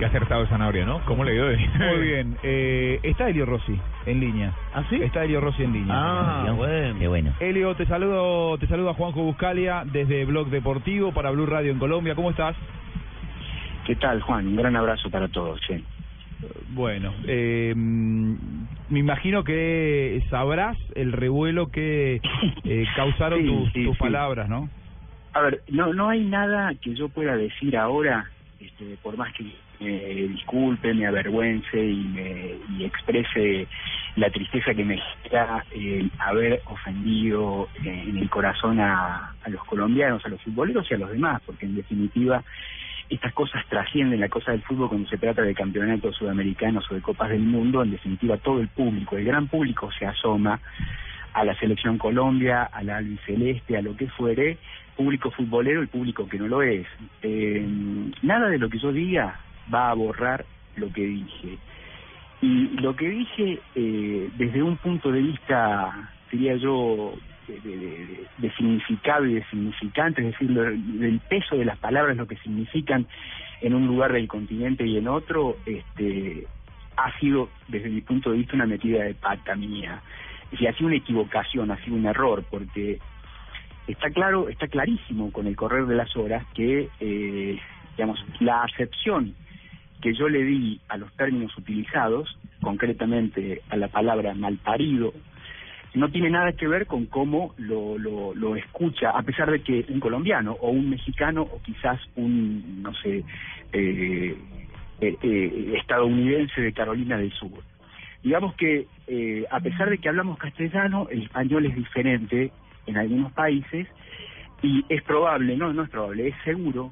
Qué acertado Zanahoria, ¿no? ¿Cómo le dio? Muy bien. Eh, está Elio Rossi en línea. ¿Ah, sí? Está Elio Rossi en línea. Ah, bueno. Qué bueno. Elio, te saludo, te saluda Juanjo Buscalia desde Blog Deportivo para Blue Radio en Colombia. ¿Cómo estás? ¿Qué tal, Juan? Un gran abrazo para todos. Sí. Bueno, eh, me imagino que sabrás el revuelo que eh, causaron Sí, tus, sí, tus sí. palabras, ¿no? A ver, no, no hay nada que yo pueda decir ahora, este, por más que me disculpe, me avergüence y, me, y exprese la tristeza que me genera el haber ofendido eh, en el corazón a, los colombianos, a los futboleros y a los demás, porque en definitiva estas cosas trascienden la cosa del fútbol cuando se trata de campeonatos sudamericanos o de copas del mundo, en definitiva todo el público, el gran público se asoma a la selección Colombia, a la albiceleste, a lo que fuere, público futbolero y público que no lo es. Eh, nada de lo que yo diga va a borrar lo que dije. Y lo que dije eh, desde un punto de vista, diría yo, de, significado y de significante, es decir, lo- del peso de las palabras, lo que significan en un lugar del continente y en otro, este, ha sido, desde mi punto de vista, una metida de pata mía. Es ha sido una equivocación, ha sido un error, porque está claro, está clarísimo con el correr de las horas que, eh, digamos, la acepción que yo le di a los términos utilizados, concretamente a la palabra malparido, no tiene nada que ver con cómo lo, lo, escucha, a pesar de que un colombiano o un mexicano o quizás un, no sé, eh, eh, eh, estadounidense de Carolina del Sur. Digamos que a pesar de que hablamos castellano, el español es diferente en algunos países y es probable, no, no es probable, es seguro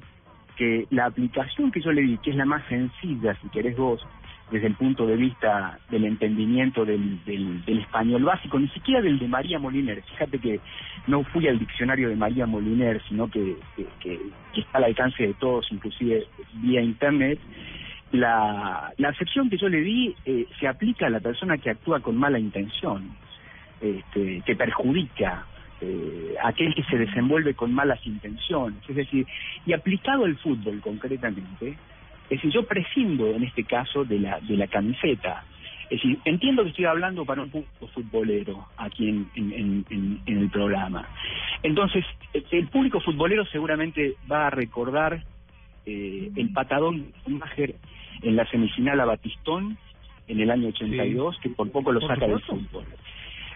que la aplicación que yo le di, que es la más sencilla, si querés vos, desde el punto de vista del entendimiento del, del, del español básico, ni siquiera del de María Moliner. Fíjate que no fui al diccionario de María Moliner, sino que, que, que- está al alcance de todos, inclusive vía internet. La, la acepción que yo le di eh, se aplica a la persona que actúa con mala intención, este, que perjudica, eh, aquel que se desenvuelve con malas intenciones. Es decir, y aplicado al fútbol concretamente, es decir, yo prescindo en este caso de la, de la camiseta. Es decir, entiendo que estoy hablando para un público futbolero aquí en, en, en- en- en el programa. Entonces, el- público futbolero seguramente va a recordar eh, el patadón de en la semifinal a Batistón en el año 82, que por poco lo Por saca del fútbol.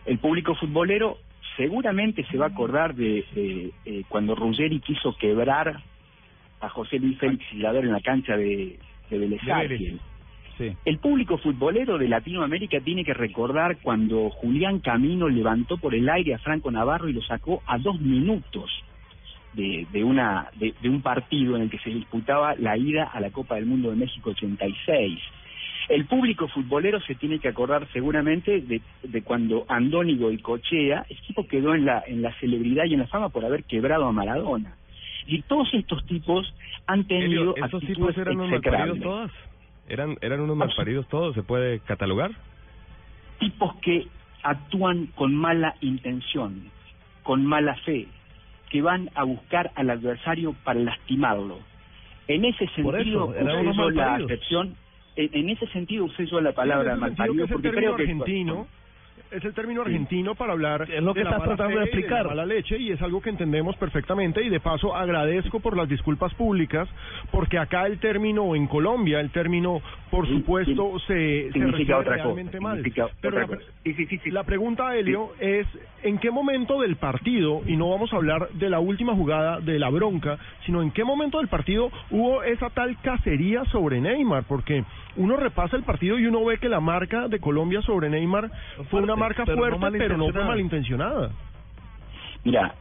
El público futbolero seguramente se va a acordar de eh, eh, cuando Ruggeri quiso quebrar a José Luis Félix Gilaver en la cancha de, de Vélez. Sí. El público futbolero de Latinoamérica tiene que recordar cuando Julián Camino levantó por el aire a Franco Navarro y lo sacó a dos minutos de, de una de, de un partido en el que se disputaba la ida a la Copa del Mundo de México 86. El público futbolero se tiene que acordar seguramente de, de cuando Andónigo y Cochea, el tipo quedó en la en la celebridad y en la fama por haber quebrado a Maradona. Y todos estos tipos han tenido ¿Estos actitudes tipos eran unos malparidos todos? ¿Eran, ¿Eran unos malparidos todos? ¿Se puede catalogar? tipos que actúan con mala intención, con mala fe, que van a buscar al adversario para lastimarlo. En ese Por sentido, eso, la acepción, en, en ese sentido usé yo la palabra malparido porque creo que argentino es el término argentino para hablar Es lo que de la mala tratando de y explicar. la mala leche y es algo que entendemos perfectamente y de paso agradezco por las disculpas públicas porque acá el término en Colombia el término por Sí, supuesto se, se significa refiere otra cosa, realmente mal significa pero otra la, cosa. Sí, sí, sí, sí. la pregunta Helio es en qué momento del partido y no vamos a hablar de la última jugada de la bronca sino en qué momento del partido hubo esa tal cacería sobre Neymar porque uno repasa el partido y uno ve que la marca de Colombia sobre Neymar fue una marca pero no fuerte pero no fue malintencionada. Mira,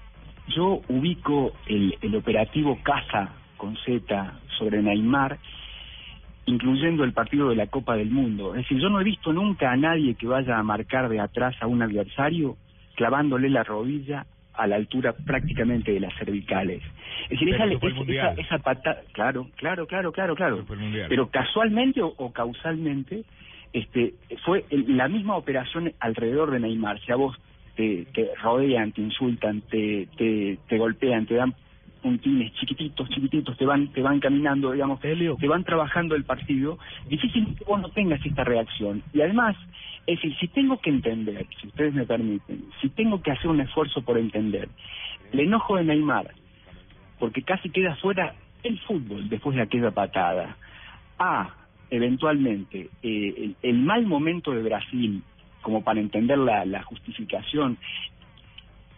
yo ubico el, el operativo Caza con Z sobre Neymar incluyendo el partido de la Copa del Mundo. Es decir, yo no he visto nunca a nadie que vaya a marcar de atrás a un adversario clavándole la rodilla a la altura prácticamente de las cervicales. Es decir, esa, esa, esa, patada, claro, claro, claro, claro, claro. Pero casualmente o, o causalmente, este, fue el- la misma operación alrededor de Neymar. Si a vos te, te rodean, te insultan, te, te, te golpean, te dan puntines chiquititos, chiquititos, te van, te van caminando, digamos, te van trabajando el partido, difícilmente vos no tengas esta reacción. Y además, es decir, si tengo que entender, si ustedes me permiten, si tengo que hacer un esfuerzo por entender, el enojo de Neymar, porque casi queda fuera el fútbol después de aquella patada, a, eventualmente, eh, el, el mal momento de Brasil, como para entender la, la justificación,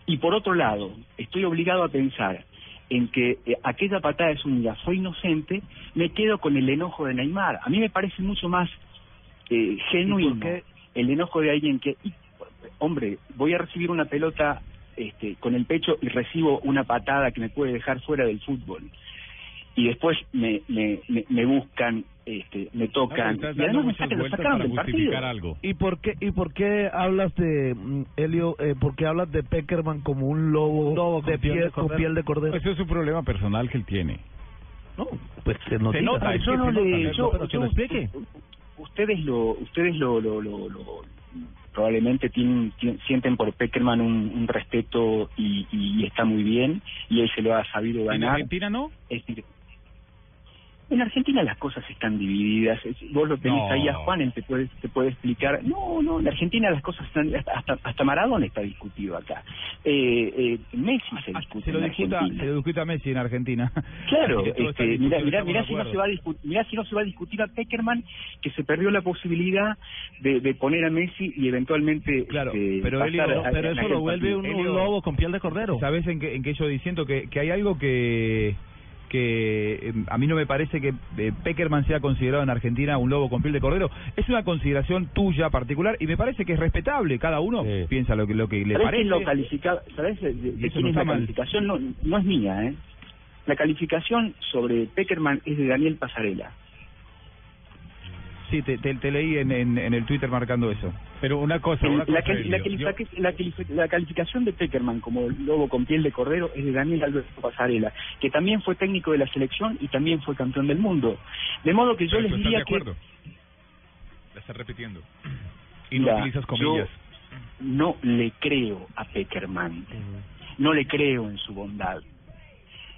y por otro lado, estoy obligado a pensar en que eh, aquella patada de Zúñiga fue inocente, me quedo con el enojo de Neymar. A mí me parece mucho más eh, genuino el enojo de alguien que, y, hombre, voy a recibir una pelota este, con el pecho y recibo una patada que me puede dejar fuera del fútbol. Y después me, me, me, me buscan, este, me tocan, y además me sacan, sacaron del partido. algo. ¿Y por qué y por qué hablas de mm, Elio? Eh, ¿Por qué hablas de Peckerman como un lobo, de piel, con piel de cordero? Eso es un problema personal que él tiene. No, pues se nos Se nota, Ah, no le, yo, pero que yo- lo explique. ustedes lo, ustedes lo, lo, lo, lo- probablemente tienen, tien- sienten por Peckerman un, un respeto y, y está muy bien y él se lo ha sabido ¿En ganar. Argentina no? Es decir, en Argentina las cosas están divididas. Vos lo tenés No. ahí a Juan, él te puede, te puede explicar. No, no, en Argentina las cosas están. Hasta, hasta Maradona está discutido acá. Eh, eh, Messi se discute Se lo en discuta, Argentina. se lo discuta a Messi en Argentina. Claro, este, mira de si no se va a discutir, mira si no se va a discutir a Peckerman que se perdió la posibilidad de, de poner a Messi y eventualmente Claro, este, pero pasar Elio, a- Pero a eso lo vuelve un, un lobo con piel de cordero. ¿Sabes en qué, en qué yo diciendo que, que hay algo que que eh, a mí no me parece que eh, Peckerman sea considerado en Argentina un lobo con piel de cordero. Es una consideración tuya particular y me parece que es respetable. Cada uno Sí. piensa lo que lo que le ¿Sabés parece. quién lo califica? ¿Sabés de, quién no es la mal. calificación? No, no es mía, ¿eh? La calificación sobre Peckerman es de Daniel Pasarela. Sí, te, te, te leí en, en, en el Twitter marcando eso. Pero una cosa, una la, cosa, la yo- calificación de Peckerman como lobo con piel de cordero es de Daniel Alberto Pasarela, que también fue técnico de la selección y también fue campeón del mundo. De modo que yo pero les diría de que acuerdo. La estás repitiendo. Y no utilizas comillas. Yo no le creo a Peckerman. No le creo en su bondad.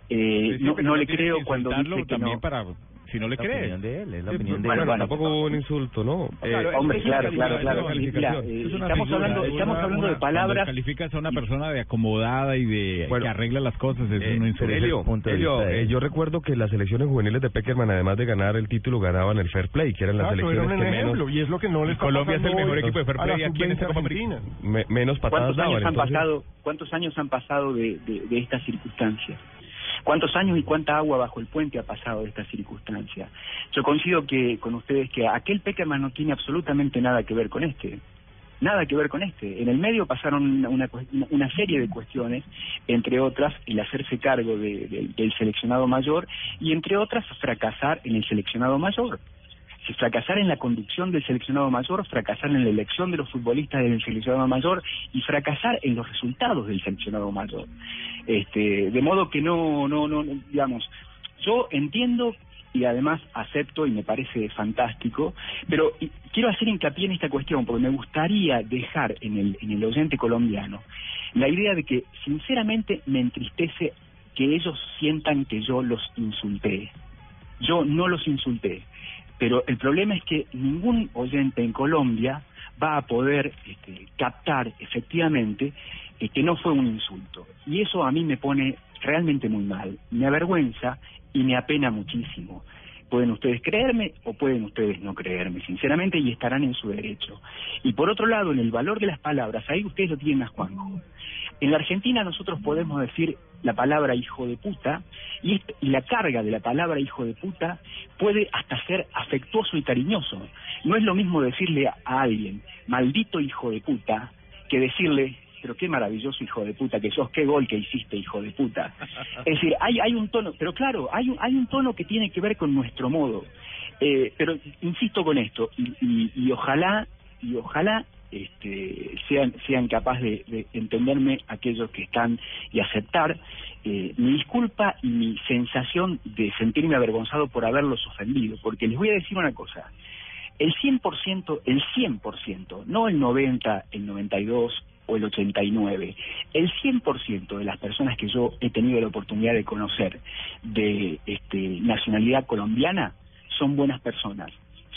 Eh, Sí, no, le creo cuando dice que también no. para si no le La crees. opinión de él, es la Sí, opinión de bueno, él. bueno, tampoco hubo un insulto, ¿no? Claro, Eh, Hombre, es claro, claro, claro. es Mira, eh, Es estamos figura, hablando, es estamos una- hablando de palabras. calificas a una persona de acomodada y de Bueno. que arregla las cosas, es Eh, un insulto. Elio, punto de Elio, vista eh, yo recuerdo que las selecciones juveniles de Peckerman, además de ganar el título, ganaban el fair play, que eran las Claro, era selecciones un que ejemplo, menos, y es lo que no le Y está Colombia es el pasando mejor equipo de fair la play aquí en esta sub-20 Copa América. argentina. me- menos patadas ¿Cuántos años daban. han pasado? ¿Cuántos años han pasado de estas circunstancias? ¿Cuántos años y cuánta agua bajo el puente ha pasado de esta circunstancia? Yo coincido que con ustedes que aquel Peckerman no tiene absolutamente nada que ver con este. Nada que ver con este. En el medio pasaron una, una, una serie de cuestiones, entre otras el hacerse cargo de- de- del seleccionado mayor y entre otras fracasar en el seleccionado mayor. Si fracasar en la conducción del seleccionado mayor, fracasar en la elección de los futbolistas del seleccionado mayor y fracasar en los resultados del seleccionado mayor. Este, de modo que no, no, no, digamos, yo entiendo y además acepto y me parece fantástico, pero quiero hacer hincapié en esta cuestión porque me gustaría dejar en el, en el oyente colombiano la idea de que sinceramente me entristece que ellos sientan que yo los insulté. Yo no los insulté, pero el problema es que ningún oyente en Colombia va a poder este, captar efectivamente eh, que no fue un insulto. Y eso a mí me pone realmente muy mal, me avergüenza y me apena muchísimo. Pueden ustedes creerme o pueden ustedes no creerme, sinceramente, y estarán en su derecho. Y por otro lado, en el valor de las palabras, ahí ustedes lo tienen a Juanjo. En la Argentina nosotros podemos decir la palabra hijo de puta y, est- y la carga de la palabra hijo de puta puede hasta ser afectuoso y cariñoso. No es lo mismo decirle a, a alguien maldito hijo de puta que decirle pero qué maravilloso hijo de puta que sos, qué gol que hiciste hijo de puta. Es decir, hay, hay un tono, pero claro, hay un, hay un tono que tiene que ver con nuestro modo. Eh, pero insisto con esto, y, y, y ojalá, y ojalá este, sean, sean capaces de, de entenderme aquellos que están y aceptar. Eh, mi disculpa y mi sensación de sentirme avergonzado por haberlos ofendido, porque les voy a decir una cosa, el 100%, el 100%, no el 90, el 92 o el 89, el 100% de las personas que yo he tenido la oportunidad de conocer de este, nacionalidad colombiana son buenas personas,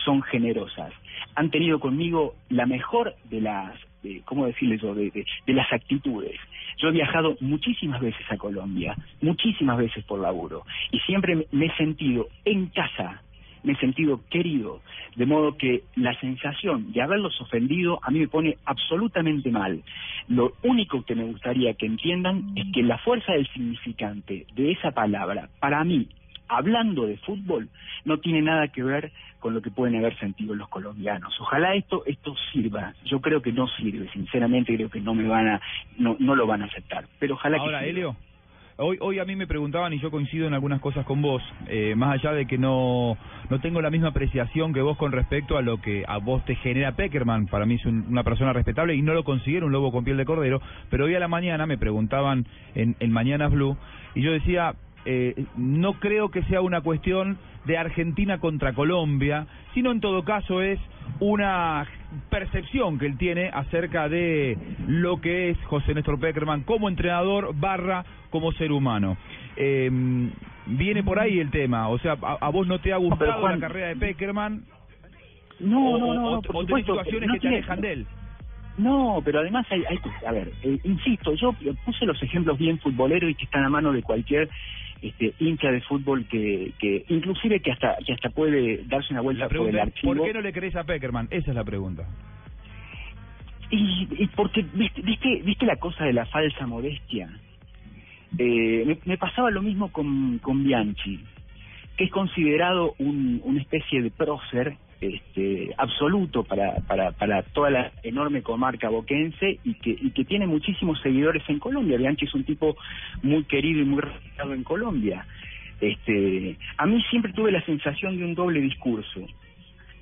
son generosas, han tenido conmigo la mejor de las, de, ¿cómo decirle yo?, de, de, las actitudes. Yo he viajado muchísimas veces a Colombia, muchísimas veces por laburo, y siempre me he sentido en casa, me he sentido querido, de modo que la sensación de haberlos ofendido a mí me pone absolutamente mal. Lo único que me gustaría que entiendan es que la fuerza del significante de esa palabra, para mí, hablando de fútbol, no tiene nada que ver con lo que pueden haber sentido los colombianos. Ojalá esto esto sirva. Yo creo que no sirve, sinceramente creo que no me van a no no lo van a aceptar. Pero ojalá Ahora, que sirva. Elio, hoy hoy a mí me preguntaban y yo coincido en algunas cosas con vos, eh, más allá de que no no tengo la misma apreciación que vos con respecto a lo que a vos te genera Peckerman. Para mí es un- una persona respetable y no lo considero un lobo con piel de cordero. Pero hoy a la mañana me preguntaban en, en Mañanas Blue y yo decía eh, no creo que sea una cuestión de Argentina contra Colombia, sino en todo caso es una percepción que él tiene acerca de lo que es José Néstor Peckerman como entrenador barra como ser humano. Eh, viene por ahí el tema, o sea, a, a vos no te ha gustado Juan- la carrera de Peckerman No, o, no, no, o- no, por o tenés supuesto, situaciones no que te alejan de él. No, pero además hay, hay a ver, eh, insisto, yo puse los ejemplos bien futboleros y que están a mano de cualquier este, hincha de fútbol que, que inclusive que hasta que hasta puede darse una vuelta por el archivo. ¿por qué no le crees a Peckerman? Esa es la pregunta. Y, y porque, ¿viste, viste, ¿viste la cosa de la falsa modestia? Eh, me, me pasaba lo mismo con, con Bianchi, que es considerado un, una especie de prócer este, absoluto para, para, para toda la enorme comarca boquense y que, y que tiene muchísimos seguidores en Colombia. Bianchi es un tipo muy querido y muy respetado en Colombia. Este, a mí siempre tuve la sensación de un doble discurso.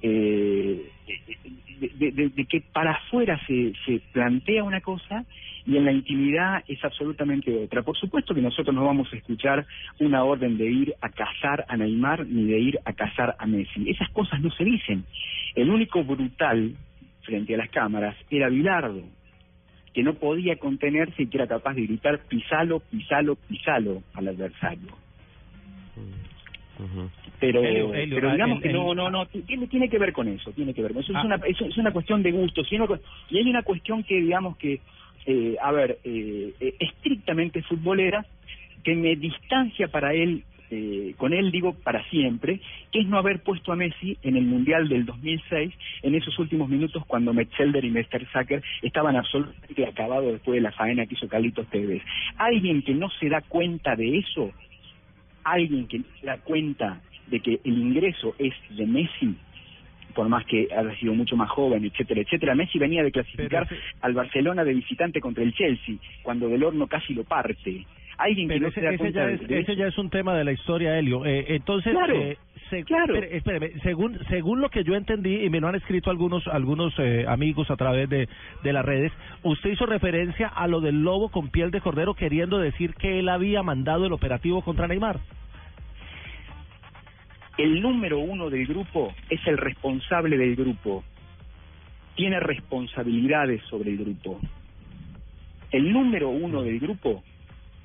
Eh, de, de- que para afuera se, se plantea una cosa y en la intimidad es absolutamente otra. Por supuesto que nosotros no vamos a escuchar una orden de ir a cazar a Neymar ni de ir a cazar a Messi. Esas cosas no se dicen. El único brutal frente a las cámaras era Bilardo, que no podía contenerse y que era capaz de gritar pisalo, pisalo, pisalo al adversario. Pero, pero ah, digamos que no, no, no, tiene, tiene que ver con eso, tiene que ver con eso. Es, Ah. una, es, es una cuestión de hay una cu- y hay una cuestión que, digamos que, eh, a ver, eh, eh, estrictamente futbolera, que me distancia para él, eh, con él digo para siempre, que es no haber puesto a Messi en el Mundial del 2006, en esos últimos minutos cuando Metzelder y Mertesacker estaban absolutamente acabados después de la faena que hizo Carlitos Tevez. Alguien que no se da cuenta de eso, alguien que se da cuenta de que el ingreso es de Messi, por más que haya sido mucho más joven, etcétera, etcétera. Messi venía de clasificar al Barcelona de visitante contra el Chelsea, cuando del horno casi lo parte. Alguien que Pero no ese, se da ese cuenta ya de, es, de ese ya es un tema de la historia, Helio. Eh, entonces, Claro, eh, se- claro. espéreme, según según lo que yo entendí y me lo han escrito algunos algunos eh, amigos a través de, de las redes, usted hizo referencia a lo del lobo con piel de cordero queriendo decir que él había mandado el operativo contra Neymar. El número uno del grupo es el responsable del grupo. Tiene responsabilidades sobre el grupo. El número uno del grupo,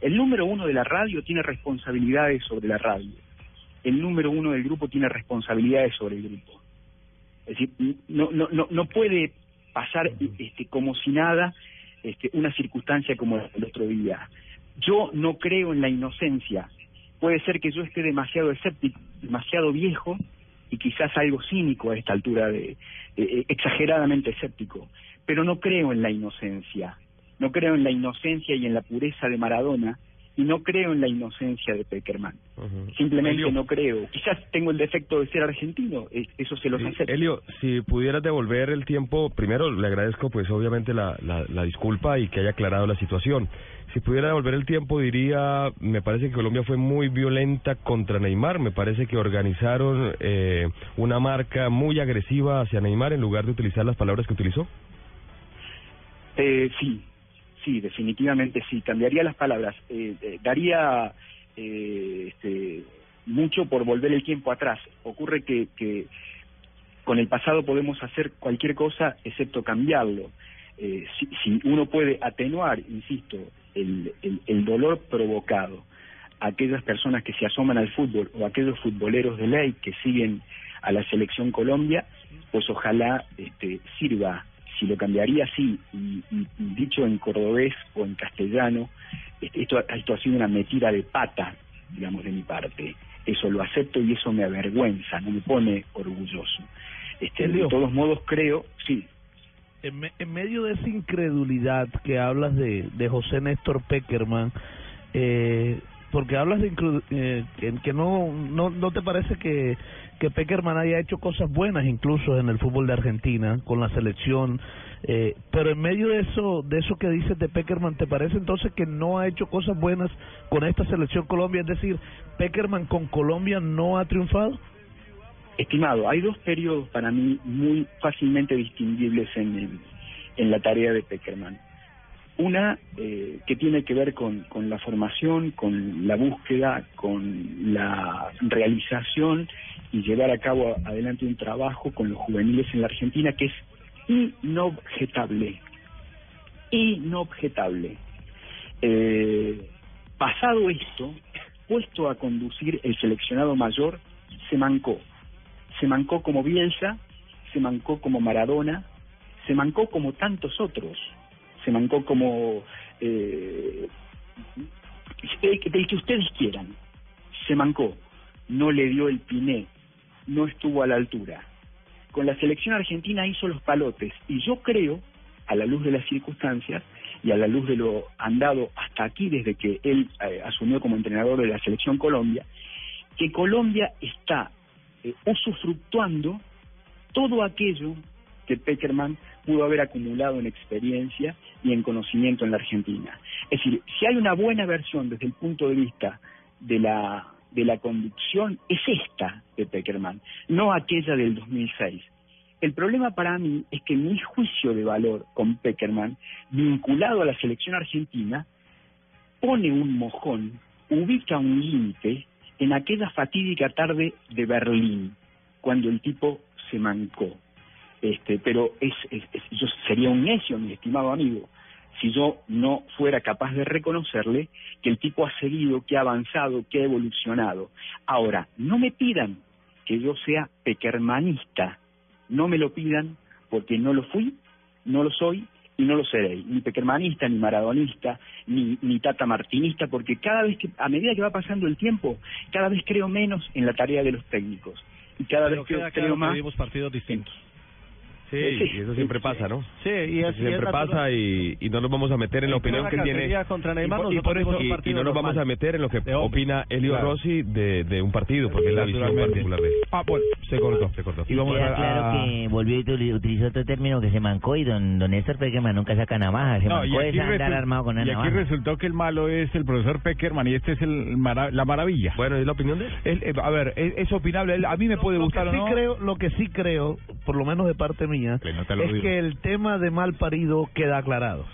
el número uno de la radio tiene responsabilidades sobre la radio. El número uno del grupo tiene responsabilidades sobre el grupo. Es decir, no, no, no, no puede pasar este, como si nada este, una circunstancia como del otro día. Yo no creo en la inocencia. Puede ser que yo esté demasiado escéptico, demasiado viejo y quizás algo cínico a esta altura, de, eh, exageradamente escéptico, pero no creo en la inocencia. No creo en la inocencia y en la pureza de Maradona y no creo en la inocencia de Peckerman. Simplemente no creo. Quizás tengo el defecto de ser argentino, es- eso se los Sí, acepto. Elio, si pudieras devolver el tiempo, primero le agradezco pues obviamente la, la, la disculpa y que haya aclarado la situación. Si pudiera devolver el tiempo diría, me parece que Colombia fue muy violenta contra Neymar, me parece que organizaron eh, una marca muy agresiva hacia Neymar en lugar de utilizar las palabras que utilizó. Eh, sí, sí, definitivamente sí. Cambiaría las palabras. Eh, eh, daría eh, este, mucho por volver el tiempo atrás. Ocurre que, que con el pasado podemos hacer cualquier cosa excepto cambiarlo. Eh, si, si uno puede atenuar, insisto, el, el, dolor provocado a aquellas personas que se asoman al fútbol o a aquellos futboleros de ley que siguen a la selección Colombia, pues ojalá este, sirva. Si lo cambiaría así, y, dicho en cordobés o en castellano, este, esto, esto ha sido una metida de pata, digamos, de mi parte. Eso lo acepto y eso me avergüenza, no me pone orgulloso. Este, de todos modos, creo, sí, En, me- en medio de esa incredulidad que hablas de, de José Néstor Peckerman, eh, porque hablas de incru- eh, que no, no no te parece que que Peckerman haya hecho cosas buenas incluso en el fútbol de Argentina con la selección eh, pero en medio de eso de eso que dices de Peckerman te parece entonces que no ha hecho cosas buenas con esta selección Colombia es decir Peckerman con Colombia no ha triunfado Estimado, hay dos periodos para mí muy fácilmente distinguibles en, el- en la tarea de Peckerman. Una eh, que tiene que ver con, con la formación, con la búsqueda, con la realización y llevar a cabo adelante un trabajo con los juveniles en la Argentina que es inobjetable. Inobjetable. Eh, pasado esto, puesto a conducir el seleccionado mayor, se mancó se mancó como Bielsa, se mancó como Maradona, se mancó como tantos otros, se mancó como eh, que ustedes quieran, se mancó, no le dio el piné, no estuvo a la altura. Con la selección argentina hizo los palotes y yo creo, a la luz de las circunstancias y a la luz de lo andado hasta aquí desde que él eh, asumió como entrenador de la selección Colombia, que Colombia está eh, usufructuando todo aquello que Peckerman pudo haber acumulado en experiencia y en conocimiento en la Argentina. Es decir, si hay una buena versión desde el punto de vista de la de la conducción es esta de Peckerman, no aquella del 2006. El problema para mí es que mi juicio de valor con Peckerman, vinculado a la selección argentina, pone un mojón, ubica un límite en aquella fatídica tarde de Berlín, cuando el tipo se mancó. Este, pero es, es- es- yo sería un necio, mi estimado amigo, si yo no fuera capaz de reconocerle que el tipo ha seguido, que ha avanzado, que ha evolucionado. Ahora, no me pidan que yo sea peckermanista, no me lo pidan porque no lo fui, no lo soy y no lo seré, ni peckermanista, ni maradonista, ni, ni tata martinista, porque cada vez que, a medida que va pasando el tiempo, cada vez creo menos en la tarea de los técnicos y cada Pero vez creo claro que más partidos distintos. Sí, y eso siempre pasa, ¿no? Sí, y es, y siempre es pasa y, y no nos vamos a meter en la opinión que tiene cacería contra Neymar, y, por- por eso- no nos vamos a meter en lo que opina Elio Claro. Rossi de, de un partido porque es la visión particular de él. Ah, bueno, se cortó. Se cortó. Y vamos a, claro a- que volvió y utili- utilizó otro término que se mancó y don, don Néstor Peckerman nunca saca navaja, se No, y mancó es andar armado con una y aquí navaja. resultó que el malo es el profesor Peckerman y este es el mara- la maravilla. Bueno, ¿es la opinión de él? él, eh, a ver, es, es opinable. él- A mí me puede gustar o no. creo lo que sí creo por lo menos de parte mía Es que el tema de mal parido queda aclarado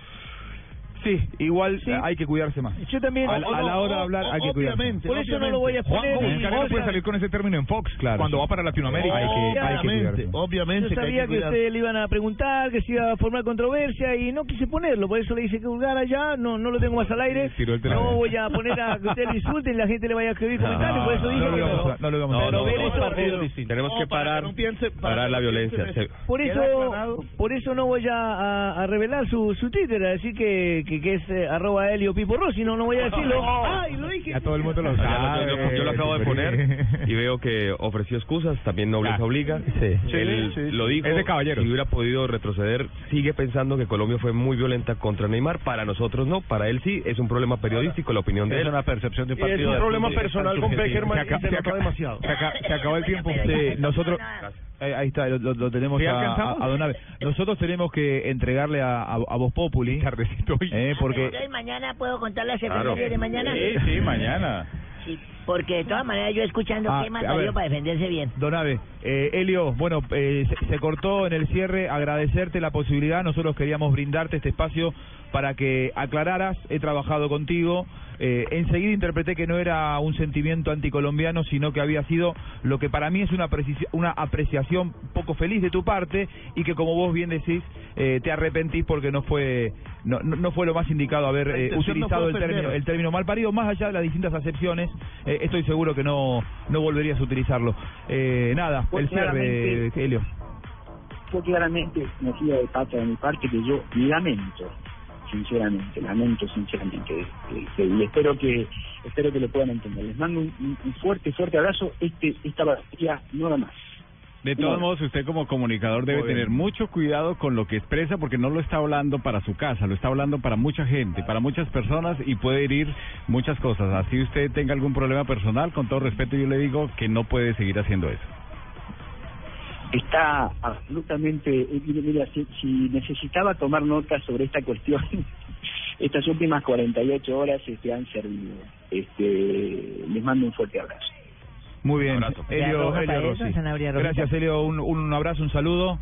Sí, igual Sí. eh, hay que cuidarse más. Yo también. A, a la hora de hablar hay que cuidarse. obviamente, Por eso no lo voy a Juan, poner. ¿cómo en Canelo puede salir con ese término en Fox Claro, cuando sí. va para Latinoamérica? Hay que, hay que obviamente cuidarse. obviamente Yo sabía que que ustedes le iban a preguntar, que se iba a formar controversia y no quise ponerlo, por eso le hice que vulgar allá, no no lo tengo más al aire. No voy a poner a que ustedes lo insulten y la gente le vaya a escribir comentarios, por eso dije no, no. vamos a, no lo vamos a No, no, no. Tenemos No, que para parar, no parar la no violencia. Por eso, por eso no voy a, revelar su, su Twitter, a decir que, que, es eh, arroba Helio Pipo Rossi, no, no voy a decirlo. Ay, lo dije. Ya todo el mundo lo sabe. yo, yo lo acabo de poner y veo que ofreció excusas, también nobleza obliga. sí. Él Sí, sí. lo dijo, Es de caballero. si hubiera podido retroceder, sigue pensando que Colombia fue muy violenta contra Neymar, para nosotros no, para él sí, es un problema periodístico, la opinión de Es él. una percepción de un es un problema personal con subjetivo. Peckerman Se y aca- se se nota aca- demasiado. Se, aca- se acabó el tiempo. Sí, nosotros, ahí está, lo, lo- lo tenemos ¿Sí a, alcanzamos? a, a Donave. Nosotros tenemos que entregarle a, a, a Voz Populi, Tardecito hoy. eh, porque... Entonces mañana puedo contar las Claro. efemérides de mañana. Sí, sí, mañana. Sí, porque de todas maneras yo escuchando Ah, qué más ver. para defenderse bien. Donave, eh, Elio, bueno, eh, se, se cortó en el cierre, agradecerte la posibilidad, nosotros queríamos brindarte este espacio para que aclararas, he trabajado contigo, eh, enseguida interpreté que no era un sentimiento anticolombiano, sino que había sido lo que para mí es una, una apreciación poco feliz de tu parte y que como vos bien decís, eh, te arrepentís porque no fue no, no, no fue lo más indicado haber eh, no utilizado el término, el término mal parido, más allá de las distintas acepciones, eh, estoy seguro que no, no volverías a utilizarlo. Eh, nada, Pues el cierre, Helio. fue claramente metida de pata de mi parte que yo lamento sinceramente lamento sinceramente este, y espero que espero que lo puedan entender les mando un, fuerte fuerte abrazo este esta batalla no da más De todos No. modos, usted como comunicador debe Muy bien. tener mucho cuidado con lo que expresa porque no lo está hablando para su casa, lo está hablando para mucha gente, para muchas personas y puede herir muchas cosas. Así usted tenga algún problema personal, con todo respeto yo le digo que no puede seguir haciendo eso. está absolutamente mire, mira, si, si necesitaba tomar nota sobre esta cuestión estas últimas 48 horas este, han servido este les mando un fuerte abrazo Muy bien, Abrazo. Elio, Elio eso, Rossi. Gracias, Elio, un, un abrazo, un saludo.